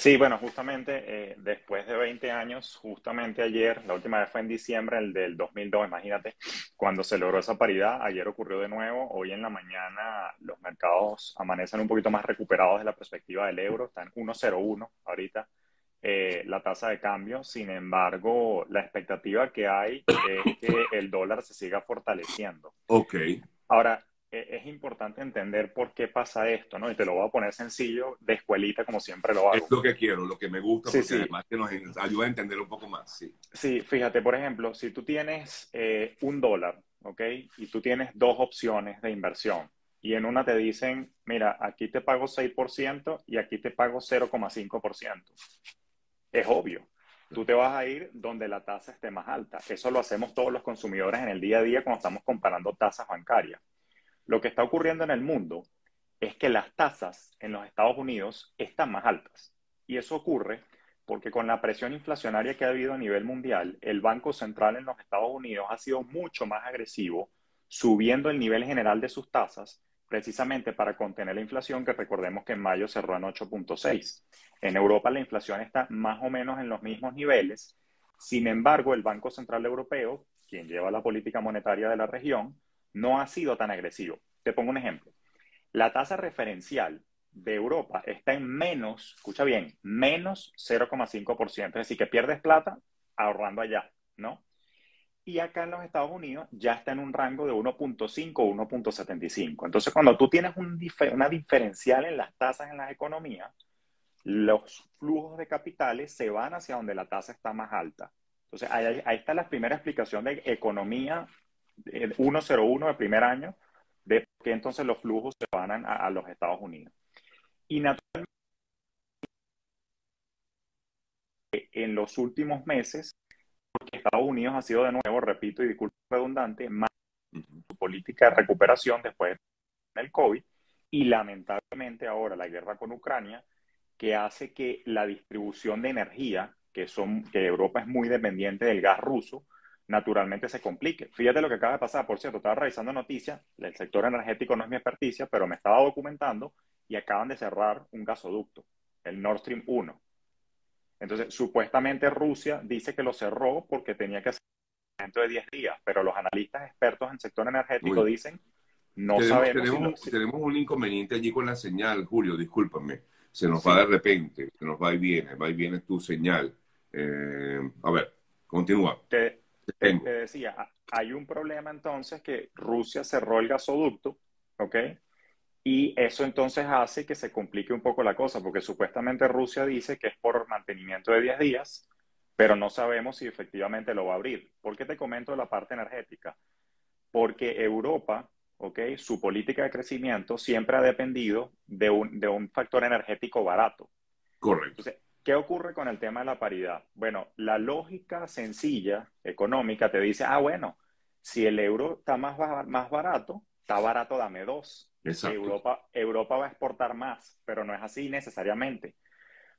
Sí, bueno, justamente eh, después de 20 años, justamente ayer, la última vez fue en diciembre el del 2002, imagínate, cuando se logró esa paridad, ayer ocurrió de nuevo, hoy en la mañana los mercados amanecen un poquito más recuperados de la perspectiva del euro, está en 1.01 ahorita eh, la tasa de cambio, sin embargo, la expectativa que hay es que el dólar se siga fortaleciendo. Ok. Ahora, es importante entender por qué pasa esto, ¿no? Y te lo voy a poner sencillo, de escuelita, como siempre lo hago. Es lo que quiero, lo que me gusta, porque además que nos ayuda a entender un poco más, sí. Sí, fíjate, por ejemplo, si tú tienes eh, un dólar, ¿ok? Y tú tienes dos opciones de inversión, y en una te dicen, mira, aquí te pago 6% y aquí te pago 0,5%. Es obvio. Tú te vas a ir donde la tasa esté más alta. Eso lo hacemos todos los consumidores en el día a día cuando estamos comparando tasas bancarias. Lo que está ocurriendo en el mundo es que las tasas en los Estados Unidos están más altas. Y eso ocurre porque con la presión inflacionaria que ha habido a nivel mundial, el Banco Central en los Estados Unidos ha sido mucho más agresivo, subiendo el nivel general de sus tasas, precisamente para contener la inflación, que recordemos que en mayo cerró en 8.6. En Europa la inflación está más o menos en los mismos niveles. Sin embargo, el Banco Central Europeo, quien lleva la política monetaria de la región, no ha sido tan agresivo. Te pongo un ejemplo. La tasa referencial de Europa está en menos, escucha bien, menos 0,5%. Es decir, que pierdes plata ahorrando allá, ¿no? Y acá en los Estados Unidos ya está en un rango de 1.5 o 1.75. Entonces, cuando tú tienes una diferencial en las tasas en las economías, los flujos de capitales se van hacia donde la tasa está más alta. Entonces, ahí, ahí está la primera explicación de economía 101 de primer año, de que entonces los flujos se van a, los Estados Unidos. Y naturalmente, en los últimos meses, porque Estados Unidos ha sido de nuevo, repito y disculpo redundante, más su política de recuperación después del COVID y lamentablemente ahora la guerra con Ucrania, que hace que la distribución de energía, que, son, que Europa es muy dependiente del gas ruso, naturalmente se complique. Fíjate lo que acaba de pasar. Por cierto, estaba revisando noticias, el sector energético no es mi experticia, pero me estaba documentando y acaban de cerrar un gasoducto, el Nord Stream 1. Entonces, supuestamente Rusia dice que lo cerró porque tenía que hacer dentro de 10 días, pero los analistas expertos en el sector energético dicen, no sabemos. Tenemos, un inconveniente allí con la señal, Julio, discúlpame. Se nos va de repente, se nos va y viene, va y viene tu señal. Eh, a ver, continúa. Te, decía, hay un problema entonces que Rusia cerró el gasoducto, ¿ok? Y eso entonces hace que se complique un poco la cosa, porque supuestamente Rusia dice que es por mantenimiento de 10 días, pero no sabemos si efectivamente lo va a abrir. ¿Por qué te comento la parte energética? Porque Europa, ¿ok? Su política de crecimiento siempre ha dependido de un, de un factor energético barato. Correcto. ¿Qué ocurre con el tema de la paridad? Bueno, la lógica sencilla, económica, te dice, ah, bueno, si el euro está más, más barato, está barato, dame dos. Europa, Europa va a exportar más, pero no es así necesariamente.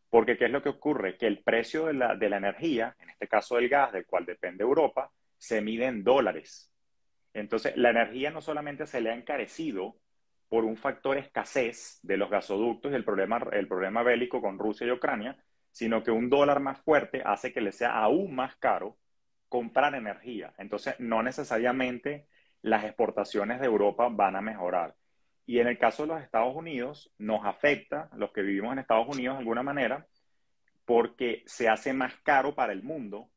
Porque ¿qué es lo que ocurre? Que el precio de la, de la energía, en este caso del gas, del cual depende Europa, se mide en dólares. Entonces, la energía no solamente se le ha encarecido por un factor escasez de los gasoductos y el problema, el problema bélico con Rusia y Ucrania, sino que un dólar más fuerte hace que le sea aún más caro comprar energía. Entonces, no necesariamente las exportaciones de Europa van a mejorar. Y en el caso de los Estados Unidos, nos afecta, los que vivimos en Estados Unidos de alguna manera, porque se hace más caro para el mundo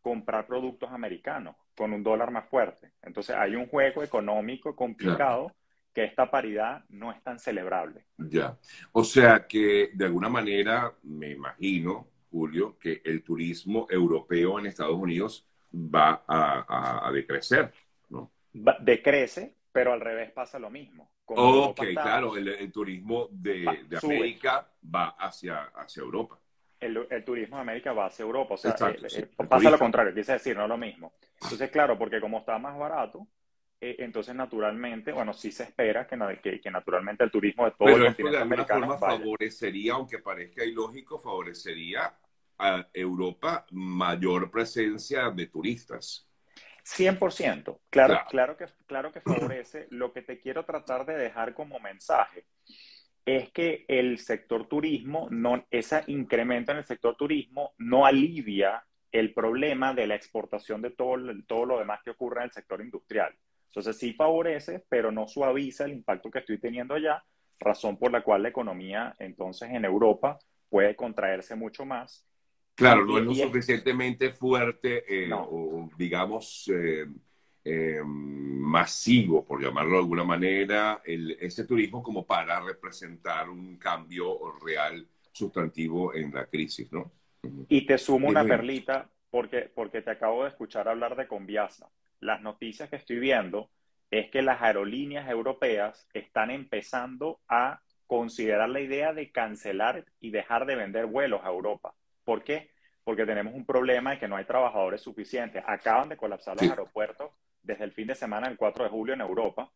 comprar productos americanos con un dólar más fuerte. Entonces, hay un juego económico complicado que esta paridad no es tan celebrable. Ya. O sea que de alguna manera, me imagino, Julio, que el turismo europeo en Estados Unidos va a, decrecer, ¿no? decrece, pero al revés pasa lo mismo. ok, claro, el, turismo de, América va hacia, hacia Europa. El, turismo de América va hacia Europa, o sea, eh, eh, pasa lo contrario, quise decir, no lo mismo. Entonces, claro, porque como está más barato, eh, entonces naturalmente, bueno, sí se espera que, que, naturalmente el turismo de todo el continente americano favorecería, aunque parezca ilógico, favorecería a Europa mayor presencia de turistas. 100%. Claro, claro. que, claro que favorece. Lo que te quiero tratar de dejar como mensaje es que el sector turismo, no, ese incremento en el sector turismo no alivia el problema de la exportación de todo, todo lo demás que ocurre en el sector industrial. Entonces sí favorece, pero no suaviza el impacto que estoy teniendo allá, razón por la cual la economía entonces en Europa puede contraerse mucho más. Claro, no es lo suficientemente fuerte eh, o digamos eh, eh, masivo, por llamarlo de alguna manera, el, ese turismo como para representar un cambio real sustantivo en la crisis, ¿no? Y te sumo una perlita porque, porque te acabo de escuchar hablar de Conviasa. Las noticias que estoy viendo es que las aerolíneas europeas están empezando a considerar la idea de cancelar y dejar de vender vuelos a Europa. ¿Por qué? Porque tenemos un problema de que no hay trabajadores suficientes. Acaban de colapsar los aeropuertos desde el fin de semana del 4 de julio en Europa,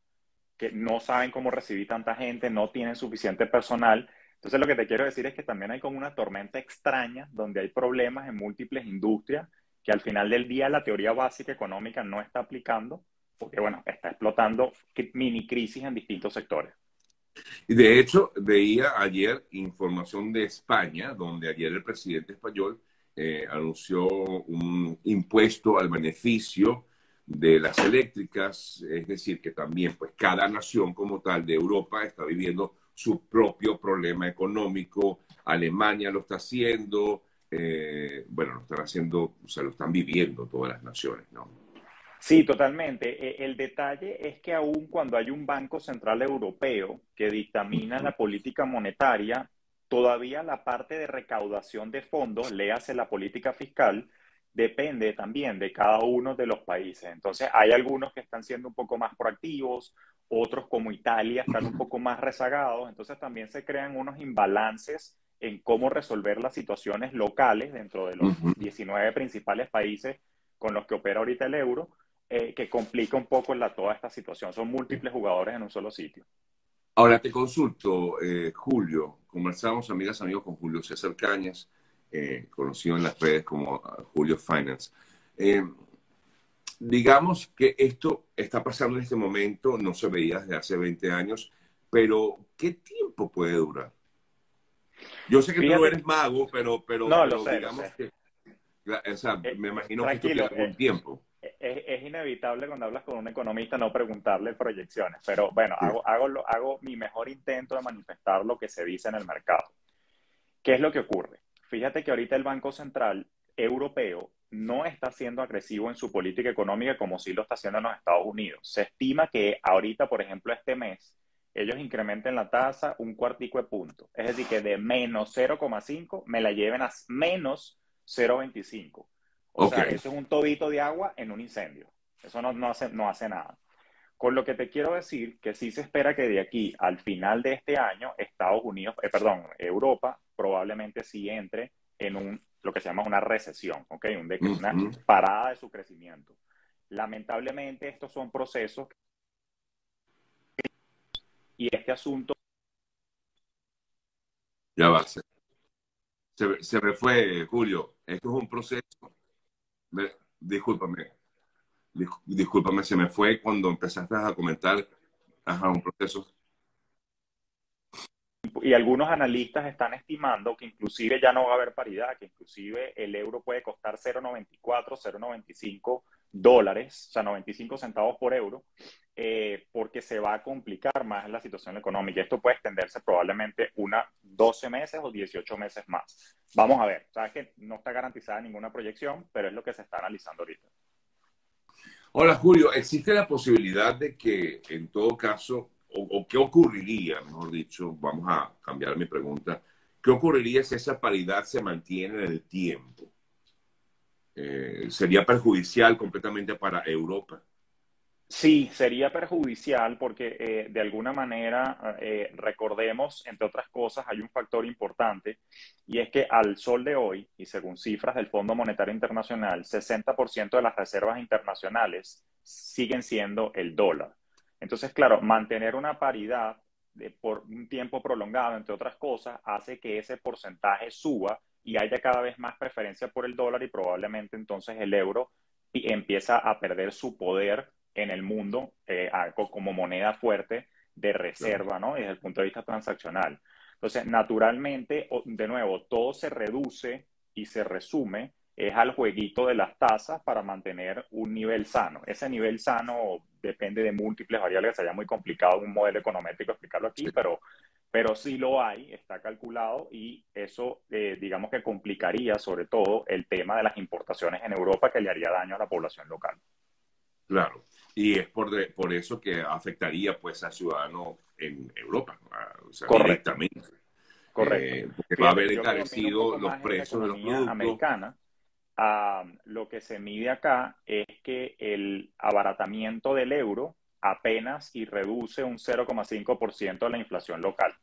que no saben cómo recibir tanta gente, no tienen suficiente personal. Entonces lo que te quiero decir es que también hay como una tormenta extraña donde hay problemas en múltiples industrias que al final del día la teoría básica económica no está aplicando porque, bueno, está explotando mini crisis en distintos sectores. Y de hecho, veía ayer información de España, donde ayer el presidente español eh, anunció un impuesto al beneficio de las eléctricas, es decir, que también pues cada nación como tal de Europa está viviendo su propio problema económico, Alemania lo está haciendo, eh, bueno, lo están haciendo, o sea, lo están viviendo todas las naciones, ¿no? Sí, totalmente. E, el detalle es que aún cuando hay un Banco Central Europeo que dictamina la política monetaria, todavía la parte de recaudación de fondos, léase la política fiscal, depende también de cada uno de los países. Entonces, hay algunos que están siendo un poco más proactivos, otros como Italia están un poco más rezagados, entonces también se crean unos imbalances en cómo resolver las situaciones locales dentro de los 19 principales países con los que opera ahorita el euro, eh, que complica un poco la, toda esta situación. Son múltiples jugadores en un solo sitio. Ahora te consulto, eh, Julio, conversamos, amigas, amigos, con Julio César Cañas, eh, conocido en las redes como uh, Julio Finance. Digamos que esto está pasando en este momento, no se veía desde hace 20 años, pero ¿qué tiempo puede durar? Yo sé que tú no eres mago, pero, pero, no, digamos que, o sea, eh, me imagino que tiene algún tiempo. Es, inevitable cuando hablas con un economista no preguntarle proyecciones, pero bueno, hago, hago, hago mi mejor intento de manifestar lo que se dice en el mercado. ¿Qué es lo que ocurre? Fíjate que ahorita el Banco Central Europeo no está siendo agresivo en su política económica como sí lo está haciendo en los Estados Unidos. Se estima que ahorita, por ejemplo, este mes, ellos incrementen la tasa un cuartico de punto. Es decir, que de menos 0,5 me la lleven a menos 0,25. O sea, eso es un tobito de agua en un incendio. Eso no, no, hace, no hace nada. Con lo que te quiero decir que sí se espera que de aquí al final de este año, Estados Unidos, eh, perdón, Europa probablemente sí entre en un, lo que se llama una recesión, ¿ok? una parada de su crecimiento. Lamentablemente estos son procesos y este asunto... Ya va. Se, se, me fue, Julio. Esto es un proceso. discúlpame discúlpame, se me fue cuando empezaste a comentar ajá, un proceso. Y algunos analistas están estimando que inclusive ya no va a haber paridad, que inclusive el euro puede costar 0,94, 0,95 dólares, o sea, 95 centavos por euro, eh, porque se va a complicar más la situación económica. Esto puede extenderse probablemente una 12 meses o 18 meses más. Vamos a ver, sabes que no está garantizada ninguna proyección, pero es lo que se está analizando ahorita. Hola Julio, ¿existe la posibilidad de que en todo caso, o, qué ocurriría, mejor dicho, vamos a cambiar mi pregunta, qué ocurriría si esa paridad se mantiene en el tiempo? Eh, ¿Sería perjudicial completamente para Europa? Sí, sería perjudicial porque eh, de alguna manera, eh, recordemos, entre otras cosas, hay un factor importante y es que al sol de hoy, y según cifras del Fondo Monetario Internacional, 60% de las reservas internacionales siguen siendo el dólar. Entonces, claro, mantener una paridad por un tiempo prolongado, entre otras cosas, hace que ese porcentaje suba y haya cada vez más preferencia por el dólar y probablemente entonces el euro empieza a perder su poder en el mundo eh, como moneda fuerte de reserva, ¿no? Desde el punto de vista transaccional. Entonces, naturalmente, de nuevo, todo se reduce y se resume es al jueguito de las tasas para mantener un nivel sano. Ese nivel sano depende de múltiples variables, sería muy complicado un modelo econométrico explicarlo aquí, pero, pero sí lo hay, está calculado y eso, eh, digamos que complicaría sobre todo el tema de las importaciones en Europa que le haría daño a la población local. Claro, y es por, por eso que afectaría pues a ciudadanos en Europa, o sea, directamente. Correcto. Eh, va a haber encarecido los precios de los productos. Americana, lo que se mide acá es que el abaratamiento del euro apenas y reduce un 0,5% de la inflación local.